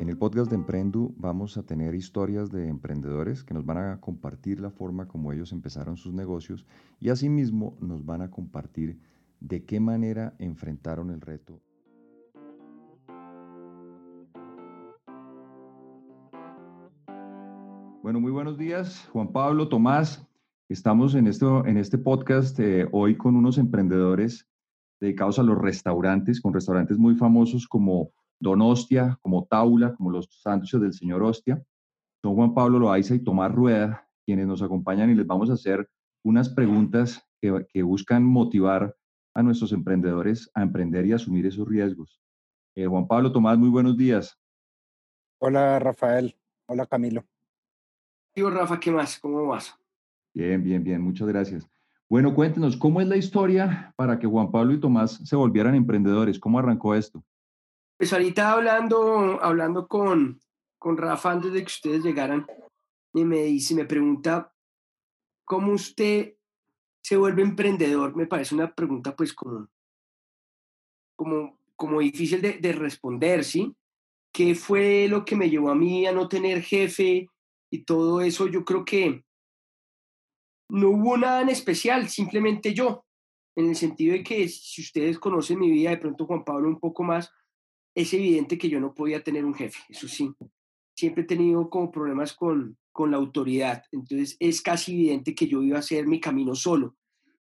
En el podcast de Emprendu vamos a tener historias de emprendedores que nos van a compartir la forma como ellos empezaron sus negocios y asimismo nos van a compartir de qué manera enfrentaron el reto. Bueno, muy buenos días, Juan Pablo, Tomás. Estamos en, esto, en este podcast eh, hoy con unos emprendedores dedicados a los restaurantes, con restaurantes muy famosos como Don Hostia, como Taula, como los sándwiches del señor Hostia. Son Juan Pablo Loaiza y Tomás Rueda, quienes nos acompañan y les vamos a hacer unas preguntas que, buscan motivar a nuestros emprendedores a emprender y asumir esos riesgos. Eh, Juan Pablo, Tomás, muy buenos días. Hola, Rafael. Hola, Camilo. Digo, Rafa, ¿qué más? ¿Cómo vas? Bien, bien, bien. Muchas gracias. Bueno, cuéntenos, ¿cómo es la historia para que Juan Pablo y Tomás se volvieran emprendedores? ¿Cómo arrancó esto? Pues ahorita hablando, hablando con, con Rafa antes de que ustedes llegaran, y me dice, me pregunta, ¿cómo usted se vuelve emprendedor? Me parece una pregunta pues como, como, como difícil de, de responder, ¿sí? ¿Qué fue lo que me llevó a mí a no tener jefe y todo eso? Yo creo que no hubo nada en especial, simplemente yo, en el sentido de que si ustedes conocen mi vida, de pronto Juan Pablo un poco más, es evidente que yo no podía tener un jefe, eso sí. Siempre he tenido como problemas con, con la autoridad, entonces es casi evidente que yo iba a hacer mi camino solo.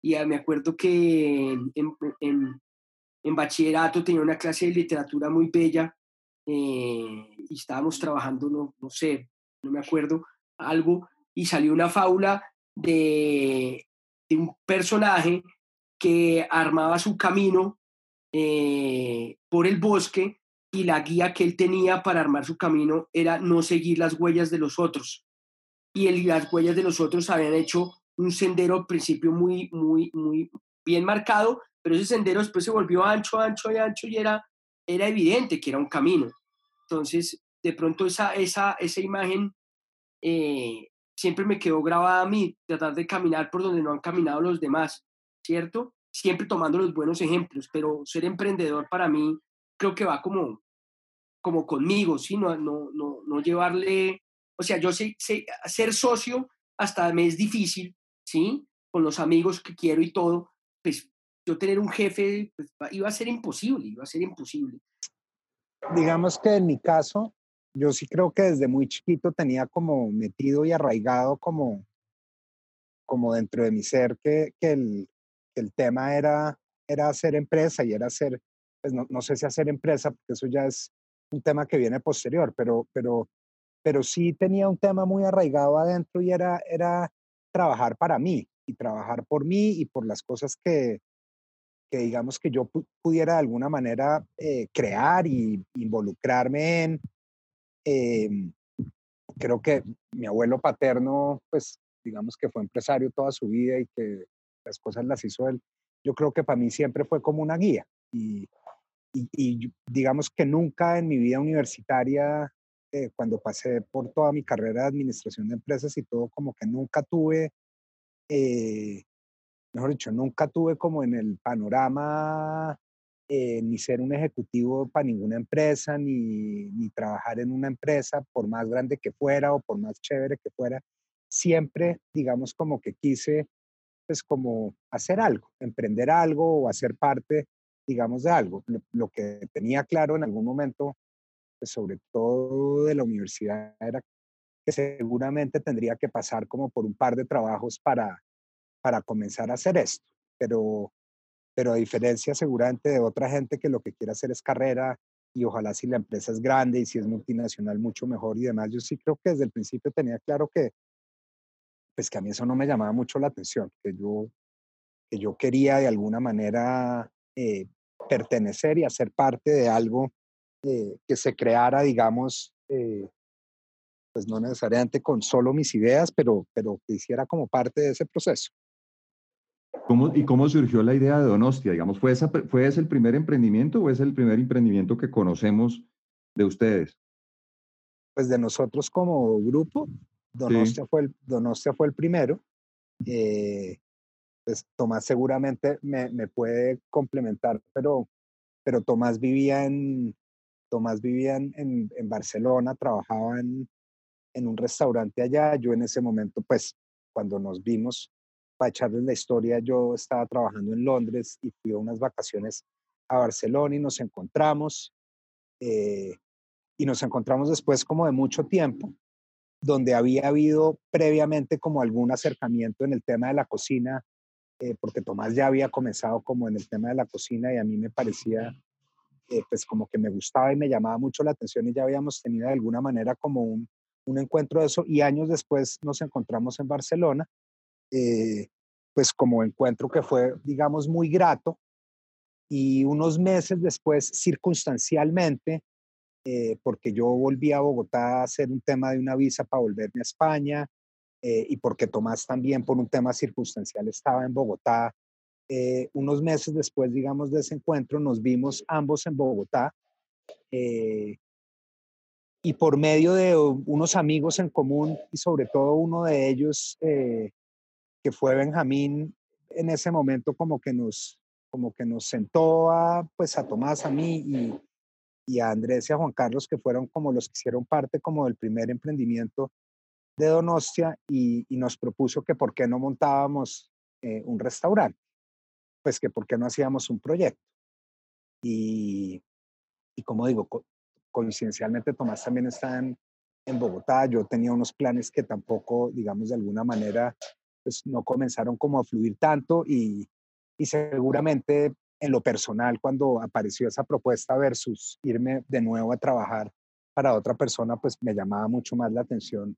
Y me acuerdo que en, en, bachillerato tenía una clase de literatura muy bella eh, y estábamos trabajando, no, no sé, no me acuerdo, algo, y salió una fábula de, de un personaje que armaba su camino eh, por el bosque y la guía que él tenía para armar su camino era no seguir las huellas de los otros. Y las huellas de los otros habían hecho un sendero al principio muy, muy, muy bien marcado, pero ese sendero después se volvió ancho, ancho y ancho y era, era evidente que era un camino. Entonces, de pronto esa, esa, esa imagen eh, siempre me quedó grabada a mí, tratar de caminar por donde no han caminado los demás, ¿cierto? Siempre tomando los buenos ejemplos, pero ser emprendedor para mí creo que va como, como conmigo, ¿sí? No, no, no, no llevarle, o sea, yo sé, sé, ser socio hasta me es difícil, ¿sí? Con los amigos que quiero y todo, pues yo tener un jefe pues, iba a ser imposible, iba a ser imposible. Digamos que en mi caso, yo sí creo que desde muy chiquito tenía como metido y arraigado como, como dentro de mi ser que, que el, el tema era, era hacer empresa y era hacer, pues no, no, sé si hacer empresa, porque eso ya es un tema que viene posterior, pero, pero, pero sí tenía un tema muy arraigado adentro y era, era trabajar para mí y trabajar por mí y por las cosas que, que digamos que yo pudiera de alguna manera eh, crear y involucrarme en. Em, creo que mi abuelo paterno, pues digamos que fue empresario toda su vida y que las cosas las hizo él, yo creo que para mí siempre fue como una guía. Y, digamos que nunca en mi vida universitaria, eh, cuando pasé por toda mi carrera de administración de empresas y todo, como que nunca tuve, eh, mejor dicho, nunca tuve como en el panorama eh, ni ser un ejecutivo para ninguna empresa, ni, ni trabajar en una empresa, por más grande que fuera o por más chévere que fuera. Siempre, digamos, como que quise pues como hacer algo, emprender algo o hacer parte, digamos, de algo. Lo, que tenía claro en algún momento, pues sobre todo de la universidad, era que seguramente tendría que pasar como por un par de trabajos para, para comenzar a hacer esto. Pero, pero a diferencia seguramente de otra gente que lo que quiere hacer es carrera y ojalá si la empresa es grande y si es multinacional mucho mejor y demás, yo sí creo que desde el principio tenía claro que pues que a mí eso no me llamaba mucho la atención, que yo, que yo quería de alguna manera eh, pertenecer y hacer parte de algo eh, que se creara, digamos, eh, pues no necesariamente con solo mis ideas, pero, pero que hiciera como parte de ese proceso. ¿Cómo, ¿Y cómo surgió la idea de Donostia? Digamos, ¿fue, esa, ¿Fue ese el primer emprendimiento o es el primer emprendimiento que conocemos de ustedes? Pues de nosotros como grupo, Donostia, fue, el, Donostia fue el primero. Eh, pues Tomás seguramente me, me, puede complementar, pero, pero Tomás vivía en, Tomás vivía en, en, Barcelona, trabajaba en, en, un restaurante allá. Yo en ese momento, pues, cuando nos vimos, para echarles la historia, yo estaba trabajando en Londres y fui a unas vacaciones a Barcelona y nos encontramos. Eh, y nos encontramos después como de mucho tiempo, donde había habido previamente como algún acercamiento en el tema de la cocina, eh, porque Tomás ya había comenzado como en el tema de la cocina y a mí me parecía eh, pues como que me gustaba y me llamaba mucho la atención y ya habíamos tenido de alguna manera como un, un encuentro de eso y años después nos encontramos en Barcelona, eh, pues como encuentro que fue, digamos, muy grato y unos meses después, circunstancialmente, eh, porque yo volví a Bogotá a hacer un tema de una visa para volverme a España eh, y porque Tomás también por un tema circunstancial estaba en Bogotá. Eh, unos meses después, digamos, de ese encuentro, nos vimos ambos en Bogotá y por medio de unos amigos en común y sobre todo uno de ellos, que fue Benjamín, en ese momento como que nos, como que nos sentó a, pues a Tomás, a mí y, y a Andrés y a Juan Carlos, que fueron como los que hicieron parte como del primer emprendimiento de Donostia y, nos propuso que por qué no montábamos eh, un restaurante, pues que por qué no hacíamos un proyecto. Y, y como digo, coincidencialmente Tomás también está en, en, Bogotá, yo tenía unos planes que tampoco, digamos, de alguna manera, pues no comenzaron como a fluir tanto y, y seguramente en lo personal cuando apareció esa propuesta versus irme de nuevo a trabajar para otra persona, pues me llamaba mucho más la atención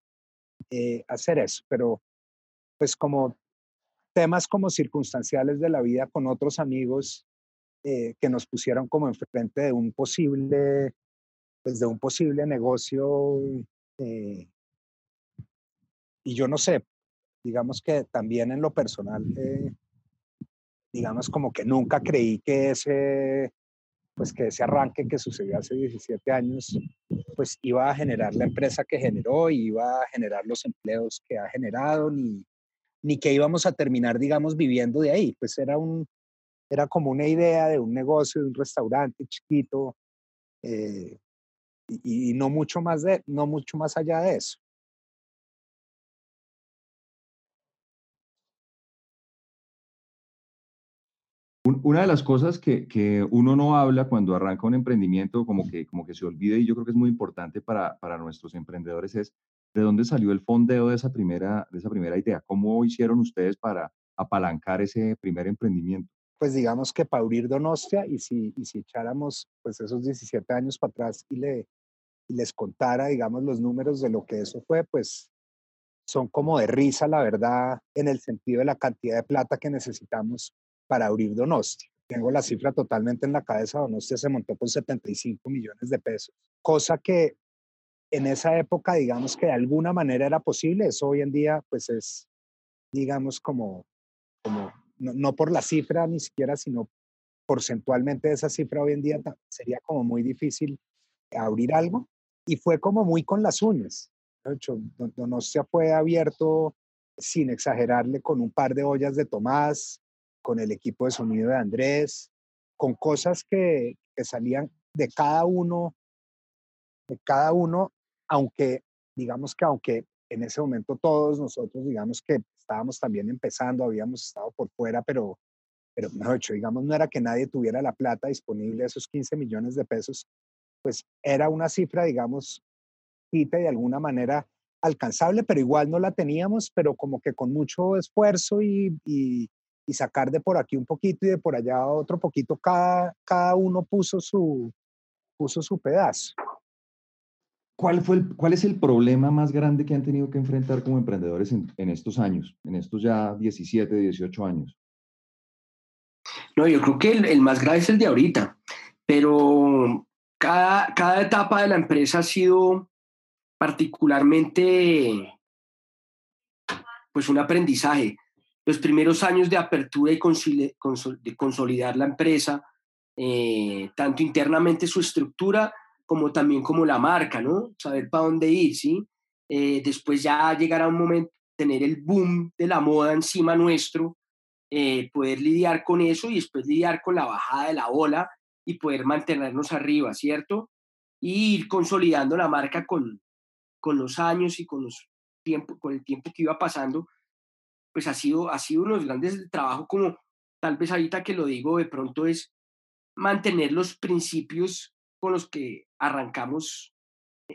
eh, hacer eso. Pero pues como temas como circunstanciales de la vida con otros amigos eh, que nos pusieron como enfrente de un posible, pues de un posible negocio. Eh, y yo no sé, digamos que también en lo personal digamos como que nunca creí que ese, pues que ese arranque que sucedió hace 17 años, pues iba a generar la empresa que generó y iba a generar los empleos que ha generado, ni, ni que íbamos a terminar, digamos, viviendo de ahí. Pues era, un, era como una idea de un negocio, de un restaurante chiquito, eh, y, y, no, mucho más de, no mucho más allá de eso. Una de las cosas que, uno no habla cuando arranca un emprendimiento, como que, como que se olvida, y yo creo que es muy importante para, nuestros emprendedores, es de dónde salió el fondeo de esa, primera, de esa primera idea. ¿Cómo hicieron ustedes para apalancar ese primer emprendimiento? Pues digamos que para abrir Donostia, y si, y si echáramos pues esos 17 años para atrás y, le, y les contara, digamos, los números de lo que eso fue, pues son como de risa, la verdad, en el sentido de la cantidad de plata que necesitamos para abrir Donostia. Tengo la cifra totalmente en la cabeza, Donostia se montó con 75 millones de pesos, cosa que en esa época, digamos que de alguna manera era posible, eso hoy en día pues es, digamos, como, como no, por la cifra ni siquiera, sino porcentualmente esa cifra hoy en día sería como muy difícil abrir algo y fue como muy con las uñas. De hecho, Donostia fue abierto sin exagerarle con un par de ollas de Tomás, con el equipo de sonido de Andrés, con cosas que, salían de cada uno, de cada uno, aunque digamos que aunque en ese momento todos nosotros, digamos que estábamos también empezando, habíamos estado por fuera, pero, pero dicho, digamos, no era que nadie tuviera la plata disponible, esos 15 millones de pesos, pues era una cifra, digamos, quita de alguna manera alcanzable, pero igual no la teníamos, pero como que con mucho esfuerzo y sacar de por aquí un poquito y de por allá otro poquito, cada, cada uno puso su, puso su pedazo. ¿Cuál, fue el, ¿Cuál es el problema más grande que han tenido que enfrentar como emprendedores en, en estos años, en estos ya 17, 18 años? No, yo creo que el, el, más grave es el de ahorita, pero cada, cada etapa de la empresa ha sido particularmente pues un aprendizaje los primeros años de apertura y de consolidar la empresa, eh, tanto internamente su estructura como también como la marca, ¿no? Saber para dónde ir, ¿sí? Eh, después ya llegará un momento tener el boom de la moda encima nuestro, eh, poder lidiar con eso y después lidiar con la bajada de la ola y poder mantenernos arriba, ¿cierto? y ir consolidando la marca con, con los años y con, los tiempo, con el tiempo que iba pasando, pues ha sido, ha sido uno de los grandes trabajos como tal vez ahorita que lo digo de pronto es mantener los principios con los que arrancamos,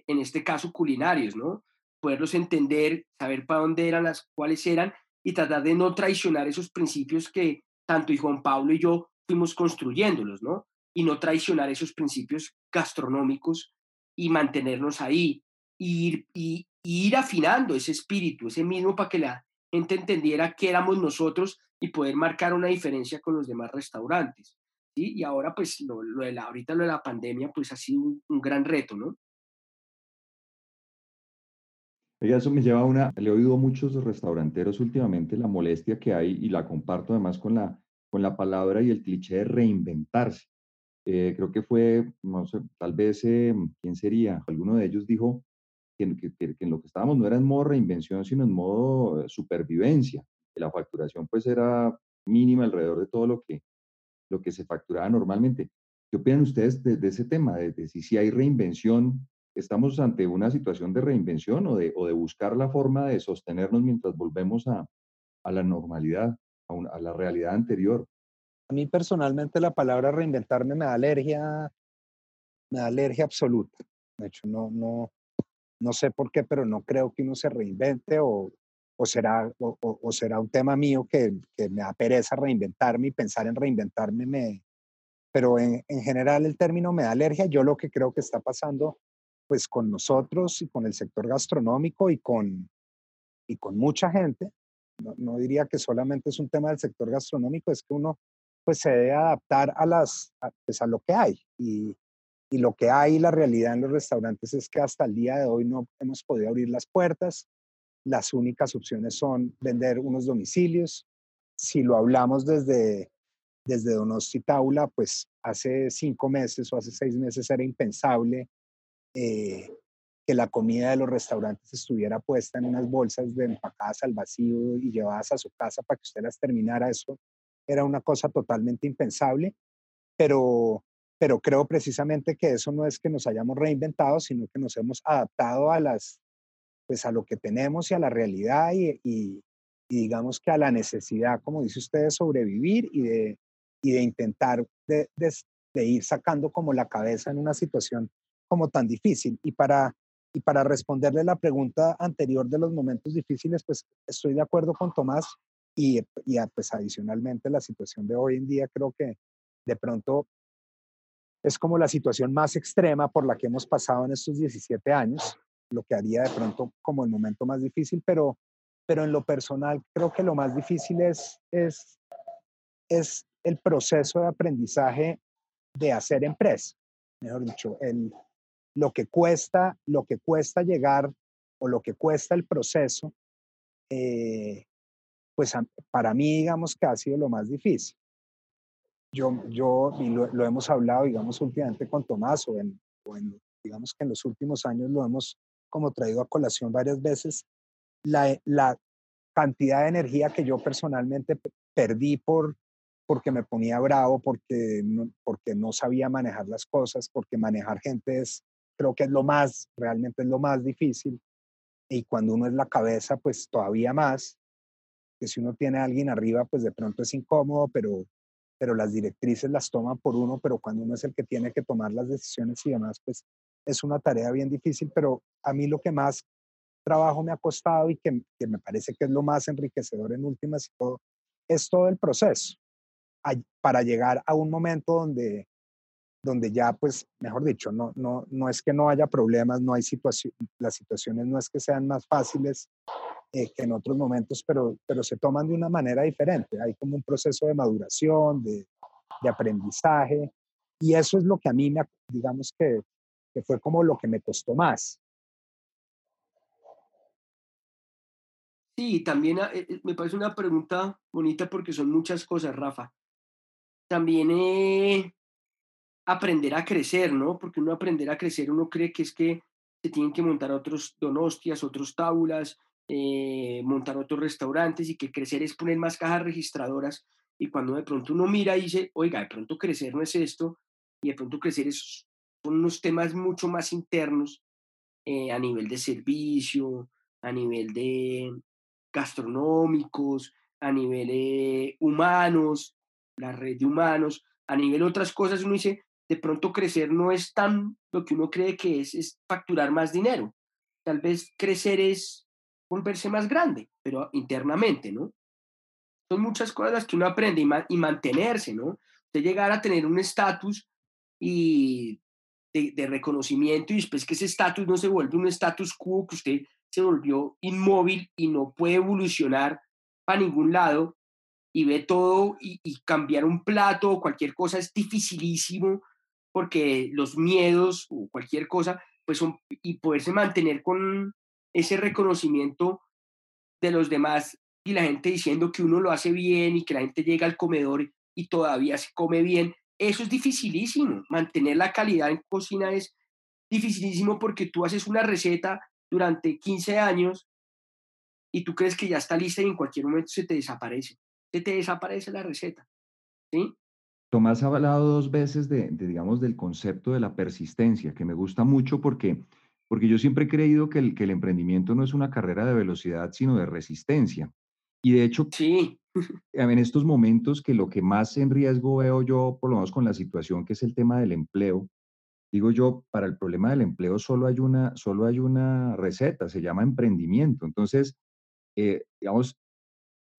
en este caso culinarios, ¿no? Poderlos entender, saber para dónde eran las, cuáles eran y tratar de no traicionar esos principios que tanto y Juan Pablo y yo fuimos construyéndolos, ¿no? Y no traicionar esos principios gastronómicos y mantenernos ahí y ir, ir afinando ese espíritu, ese mismo para que la gente entendiera que éramos nosotros y poder marcar una diferencia con los demás restaurantes. Y ahora, pues, lo, de la, ahorita lo de la pandemia, pues ha sido un, gran reto, ¿no? Oiga, eso me lleva a una, le he oído a muchos restauranteros últimamente la molestia que hay y la comparto además con la, con la palabra y el cliché de reinventarse. Eh, creo que fue, no sé, tal vez, eh, ¿quién sería? Alguno de ellos dijo que, que, en lo que estábamos no era en modo reinvención, sino en modo eh, supervivencia. Que la facturación pues era mínima alrededor de todo lo que, lo que se facturaba normalmente. ¿Qué opinan ustedes de, ese tema? De, si, si hay reinvención, ¿estamos ante una situación de reinvención o de, o de buscar la forma de sostenernos mientras volvemos a, a la normalidad, a, a, la realidad anterior? A mí personalmente la palabra reinventarme me da alergia, me da alergia absoluta. De hecho, no, no, no sé por qué, pero no creo que uno se reinvente o, será, o, será un tema mío que, me da pereza reinventarme y pensar en reinventarme me... Pero en, en, general el término me da alergia. Yo lo que creo que está pasando pues con nosotros y con el sector gastronómico y con, y con mucha gente, no, diría que solamente es un tema del sector gastronómico, es que uno pues se debe adaptar a, las, pues, a lo que hay. Y, y lo que hay, la realidad en los restaurantes es que hasta el día de hoy no hemos podido abrir las puertas. Las únicas opciones son vender unos domicilios. Si lo hablamos desde, desde Donosti Taula, pues hace cinco meses o hace seis meses era impensable eh, que la comida de los restaurantes estuviera puesta en unas bolsas de empacadas al vacío y llevadas a su casa para que usted las terminara. Eso era una cosa totalmente impensable, pero pero creo precisamente que eso no es que nos hayamos reinventado, sino que nos hemos adaptado a las, pues a lo que tenemos y a la realidad y, digamos que a la necesidad, como dice usted, de sobrevivir y de, y de intentar de, de, ir sacando como la cabeza en una situación como tan difícil. Y para, y para responderle la pregunta anterior de los momentos difíciles, pues estoy de acuerdo con Tomás y, y pues adicionalmente la situación de hoy en día creo que de pronto es como la situación más extrema por la que hemos pasado en estos 17 años, lo que haría de pronto como el momento más difícil, pero, pero en lo personal creo que lo más difícil es, es, es el proceso de aprendizaje de hacer empresa, mejor dicho, el, lo que cuesta, lo que cuesta llegar o lo que cuesta el proceso, eh, pues para mí digamos que ha sido lo más difícil yo, yo y lo, hemos hablado, digamos, últimamente con Tomás, o, en, digamos que en los últimos años lo hemos como traído a colación varias veces, la, la cantidad de energía que yo personalmente perdí por, porque me ponía bravo, porque porque no sabía manejar las cosas, porque manejar gente es, creo que es lo más, realmente es lo más difícil. Y cuando uno es la cabeza, pues todavía más, que si uno tiene a alguien arriba, pues de pronto es incómodo, pero pero las directrices las toman por uno, pero cuando uno es el que tiene que tomar las decisiones y demás, pues es una tarea bien difícil, pero a mí lo que más trabajo me ha costado y que, que me parece que es lo más enriquecedor en últimas y todo, es todo el proceso. Para llegar a un momento donde, donde ya, pues, mejor dicho, no, no, no es que no haya problemas, no hay situación, las situaciones no es que sean más fáciles, eh, que en otros momentos, pero, pero se toman de una manera diferente. Hay como un proceso de maduración, de, de aprendizaje, y eso es lo que a mí, me, digamos que, que fue como lo que me costó más. Sí, también eh, eh, me parece una pregunta bonita porque son muchas cosas, Rafa. También eh, aprender a crecer, ¿no? Porque uno aprender a crecer, uno cree que es que se tienen que montar otros donostias, otros tábulas, eh, montar otros restaurantes y que crecer es poner más cajas registradoras y cuando de pronto uno mira y dice, oiga, de pronto crecer no es esto y de pronto crecer es son unos temas mucho más internos eh, a nivel de servicio, a nivel de gastronómicos, a nivel humanos, la red de humanos, a nivel otras cosas, uno dice, de pronto crecer no es tan lo que uno cree que es, es facturar más dinero. Tal vez crecer es volverse más grande, pero internamente, ¿no? Son muchas cosas las que uno aprende y, mantenerse, ¿no? De llegar a tener un estatus y de, de, reconocimiento y después que ese estatus no se vuelve un estatus quo, que usted se volvió inmóvil y no puede evolucionar para ningún lado y ve todo y, y cambiar un plato o cualquier cosa es dificilísimo porque los miedos o cualquier cosa, pues son, y poderse mantener con ese reconocimiento de los demás y la gente diciendo que uno lo hace bien y que la gente llega al comedor y todavía se come bien, eso es dificilísimo. Mantener la calidad en cocina es dificilísimo porque tú haces una receta durante 15 años y tú crees que ya está lista y en cualquier momento se te desaparece. Se te desaparece la receta. ¿sí? Tomás ha hablado dos veces de, digamos, del concepto de la persistencia, que me gusta mucho porque, porque yo siempre he creído que el, que el emprendimiento no es una carrera de velocidad, sino de resistencia. Y de hecho, sí. en estos momentos que lo que más en riesgo veo yo, por lo menos con la situación, que es el tema del empleo, digo yo, para el problema del empleo solo hay una, solo hay una receta, se llama emprendimiento. Entonces, eh, digamos,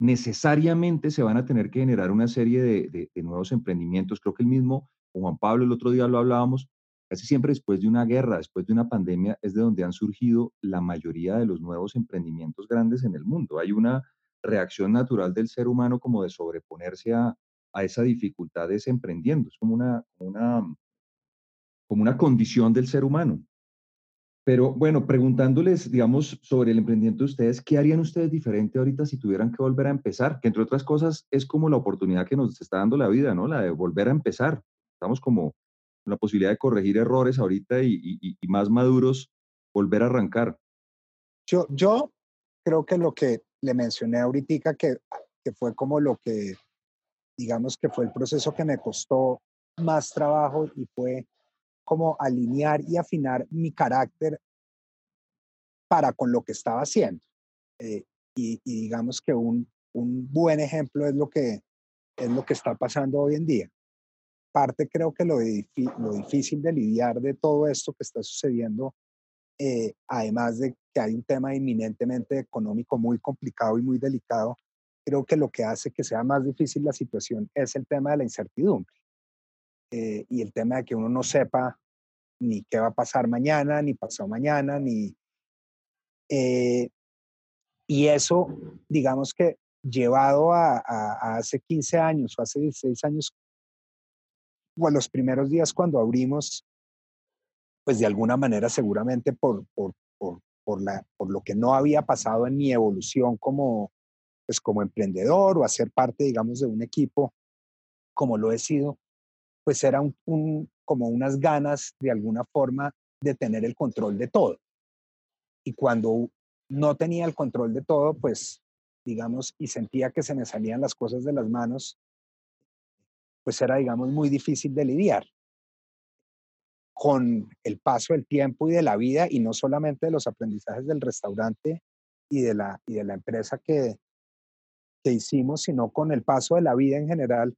necesariamente se van a tener que generar una serie de, nuevos emprendimientos. Creo que el mismo, Juan Pablo el otro día lo hablábamos, casi siempre después de una guerra, después de una pandemia, es de donde han surgido la mayoría de los nuevos emprendimientos grandes en el mundo. Hay una reacción natural del ser humano como de sobreponerse a, a esa dificultad de emprendiendo. Es como una, una, como una condición del ser humano. Pero bueno, preguntándoles, digamos, sobre el emprendimiento de ustedes, ¿qué harían ustedes diferente ahorita si tuvieran que volver a empezar? Que entre otras cosas es como la oportunidad que nos está dando la vida, ¿no? La de volver a empezar. Estamos como la posibilidad de corregir errores ahorita y, más maduros, volver a arrancar. Yo, yo creo que lo que le mencioné ahorita, que, que fue como lo que, digamos que fue el proceso que me costó más trabajo y fue como alinear y afinar mi carácter para con lo que estaba haciendo. Eh, y, digamos que un, un, buen ejemplo es lo, que, es lo que está pasando hoy en día. Parte creo que lo, difícil de lidiar de todo esto que está sucediendo, eh, además de que hay un tema inminentemente económico muy complicado y muy delicado, creo que lo que hace que sea más difícil la situación es el tema de la incertidumbre. Eh, y el tema de que uno no sepa ni qué va a pasar mañana, ni pasado mañana, ni... Eh, y eso, digamos que llevado a, hace 15 años o hace 16 años, a los primeros días cuando abrimos, pues de alguna manera seguramente por, por, por, por, la, por lo que no había pasado en mi evolución como, pues como emprendedor o hacer parte, digamos, de un equipo como lo he sido, pues era un, como unas ganas de alguna forma de tener el control de todo. Y cuando no tenía el control de todo, pues digamos, y sentía que se me salían las cosas de las manos, pues era, digamos, muy difícil de lidiar con el paso del tiempo y de la vida, y no solamente de los aprendizajes del restaurante y de la, y de la empresa que, que hicimos, sino con el paso de la vida en general,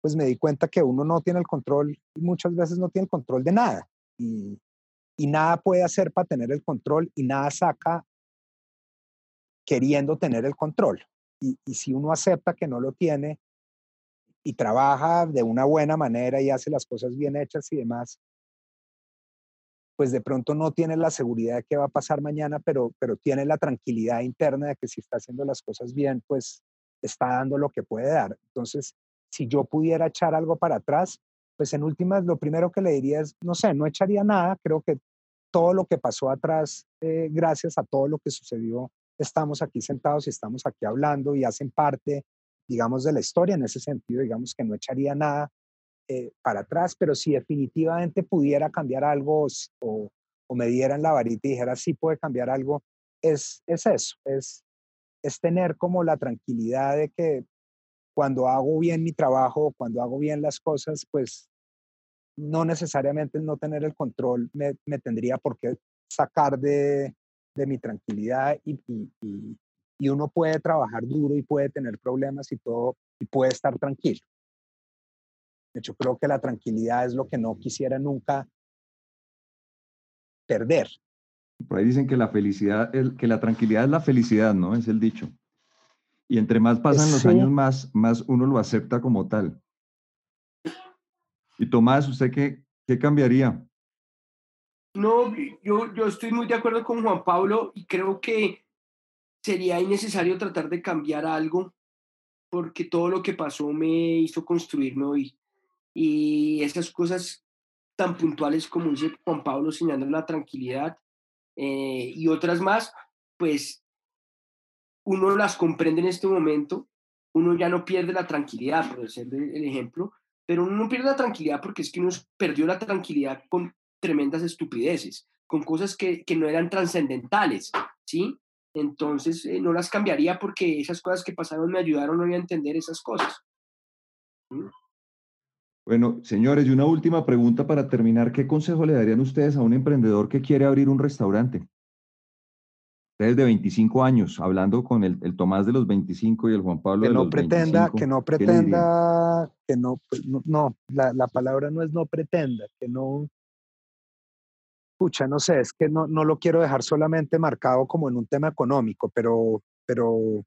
pues me di cuenta que uno no tiene el control y muchas veces no tiene el control de nada. Y, y nada puede hacer para tener el control y nada saca queriendo tener el control. Y, y, si uno acepta que no lo tiene y trabaja de una buena manera y hace las cosas bien hechas y demás, pues de pronto no tiene la seguridad de qué va a pasar mañana, pero, pero tiene la tranquilidad interna de que si está haciendo las cosas bien, pues está dando lo que puede dar. Entonces, si yo pudiera echar algo para atrás, pues en últimas lo primero que le diría es, no sé, no echaría nada, creo que todo lo que pasó atrás, eh, gracias a todo lo que sucedió, estamos aquí sentados y estamos aquí hablando y hacen parte, digamos, de la historia en ese sentido, digamos que no echaría nada eh, para atrás, pero si definitivamente pudiera cambiar algo o, o, me dieran la varita y dijera, sí puede cambiar algo, es, es eso, es, es tener como la tranquilidad de que cuando hago bien mi trabajo, cuando hago bien las cosas, pues no necesariamente no tener el control me, tendría por qué sacar de, mi tranquilidad y, uno puede trabajar duro y puede tener problemas y todo y puede estar tranquilo. De hecho, creo que la tranquilidad es lo que no quisiera nunca perder. Por ahí dicen que la felicidad, que la tranquilidad es la felicidad, ¿no? Es el dicho. Y entre más pasan los años, más, más uno lo acepta como tal. Y Tomás, ¿usted qué, qué cambiaría? No, yo, yo estoy muy de acuerdo con Juan Pablo y creo que sería innecesario tratar de cambiar algo porque todo lo que pasó me hizo construirme hoy. Y esas cosas tan puntuales como dice Juan Pablo, señalando la tranquilidad eh, y otras más, pues uno las comprende en este momento, uno ya no pierde la tranquilidad, por ser el ejemplo, pero uno no pierde la tranquilidad porque es que uno perdió la tranquilidad con tremendas estupideces, con cosas que, que no eran trascendentales, ¿sí? Entonces eh, no las cambiaría porque esas cosas que pasaron me ayudaron a entender esas cosas. Bueno, señores, y una última pregunta para terminar. ¿Qué consejo le darían ustedes a un emprendedor que quiere abrir un restaurante? Ustedes de 25 años, hablando con el, Tomás de los 25 y el Juan Pablo de no los pretenda, 25. Que no pretenda, que no, pues, no, la, la, palabra no es no pretenda, que no, escucha, no sé, es que no, no lo quiero dejar solamente marcado como en un tema económico, pero, pero,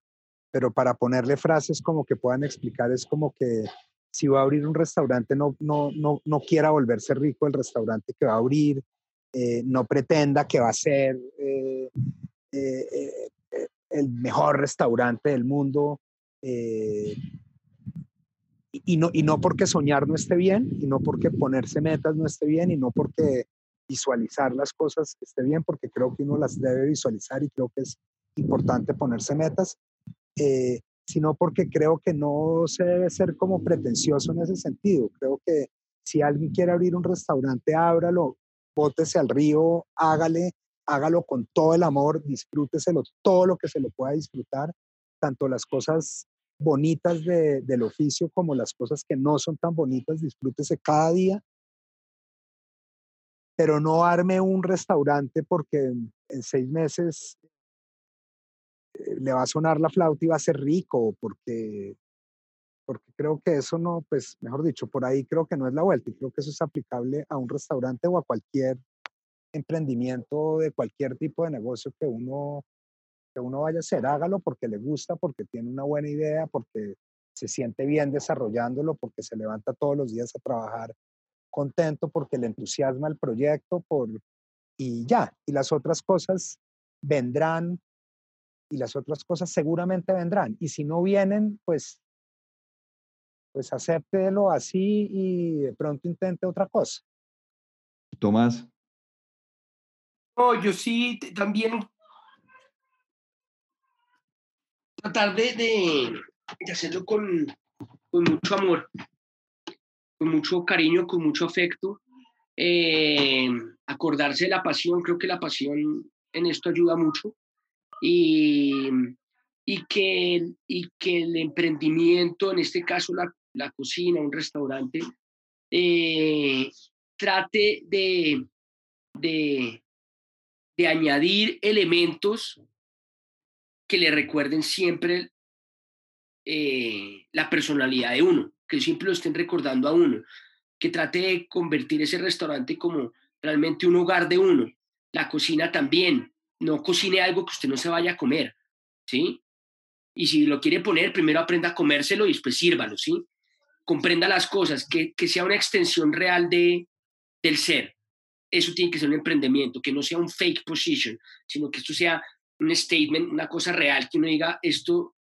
pero para ponerle frases como que puedan explicar es como que si va a abrir un restaurante, no, no, no, no quiera volverse rico el restaurante que va a abrir, eh, no pretenda que va a ser eh, eh, el mejor restaurante del mundo. y, no, y no porque soñar no esté bien, y no porque ponerse metas no esté bien, y no porque visualizar las cosas esté bien, porque creo que uno las debe visualizar y creo que es importante ponerse metas, sino porque creo que no se debe ser como pretencioso en ese sentido. Creo que si alguien quiere abrir un restaurante, ábralo, bótese al río, hágale, hágalo con todo el amor, disfrúteselo, todo lo que se lo pueda disfrutar, tanto las cosas bonitas del oficio como las cosas que no son tan bonitas, disfrútese cada día, pero no arme un restaurante porque en seis meses eh, le va a sonar la flauta y va a ser rico, porque, porque creo que eso no, pues, mejor dicho, por ahí creo que no es la vuelta y creo que eso es aplicable a un restaurante o a cualquier emprendimiento de cualquier tipo de negocio que uno, que uno vaya a hacer. Hágalo porque le gusta, porque tiene una buena idea, porque se siente bien desarrollándolo, porque se levanta todos los días a trabajar contento, porque le entusiasma el proyecto, por, y ya. Y las otras cosas vendrán y las otras cosas seguramente vendrán. Y si no vienen, pues, pues acéptelo así y de pronto intente otra cosa. Tomás. No, yo sí también tratar de, de, hacerlo con, con, mucho amor, con mucho cariño, con mucho afecto. Eh, acordarse de la pasión, creo que la pasión en esto ayuda mucho y, y, que, y que el emprendimiento, en este caso la, la cocina, un restaurante, eh, trate de, de, de, añadir elementos que le recuerden siempre eh, la personalidad de uno, que siempre lo estén recordando a uno, que trate de convertir ese restaurante como realmente un hogar de uno, la cocina también, no cocine algo que usted no se vaya a comer, ¿sí? Y si lo quiere poner, primero aprenda a comérselo y después sírvalo, ¿sí? Comprenda las cosas, que, que sea una extensión real de, del ser. Eso tiene que ser un emprendimiento, que no sea un fake position, sino que esto sea un statement, una cosa real, que uno diga, esto,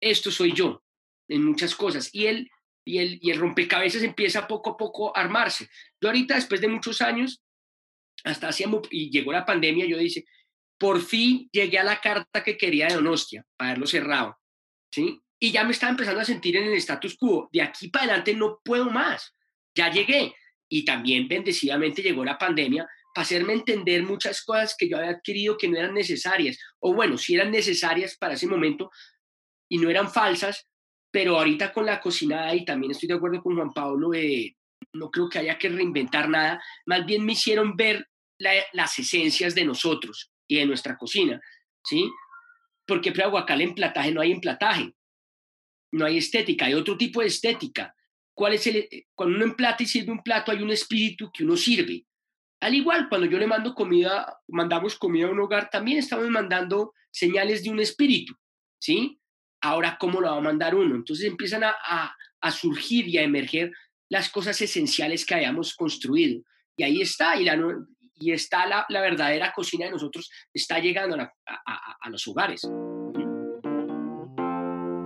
esto soy yo, en muchas cosas. Y el, y, el, rompecabezas empieza poco a poco a armarse. Yo ahorita, después de muchos años, hasta hacíamos, y llegó la pandemia, yo dije, por fin llegué a la carta que quería de Donostia, para haberlo cerrado, ¿sí? Y ya me estaba empezando a sentir en el status quo. De aquí para adelante no puedo más. Ya llegué. Y también bendecidamente llegó la pandemia para hacerme entender muchas cosas que yo había adquirido que no eran necesarias. O bueno, sí eran necesarias para ese momento y no eran falsas, pero ahorita con la cocinada, y también estoy de acuerdo con Juan Pablo, de, no creo que haya que reinventar nada, más bien me hicieron ver las esencias de nosotros y de nuestra cocina, ¿sí? Porque pero aguacal en plataje no hay emplataje, no hay estética, hay otro tipo de estética. ¿Cuál es el, cuando uno emplata y sirve un plato hay un espíritu que uno sirve. Al igual, cuando yo le mando comida, mandamos comida a un hogar, también estamos mandando señales de un espíritu, ¿sí? Ahora, ¿cómo lo va a mandar uno? Entonces empiezan a, surgir y a emerger las cosas esenciales que hayamos construido. Y ahí está, y, y está la, verdadera cocina de nosotros, está llegando a, a los hogares.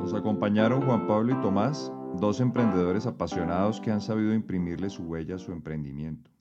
Nos acompañaron Juan Pablo y Tomás, dos emprendedores apasionados que han sabido imprimirle su huella a su emprendimiento.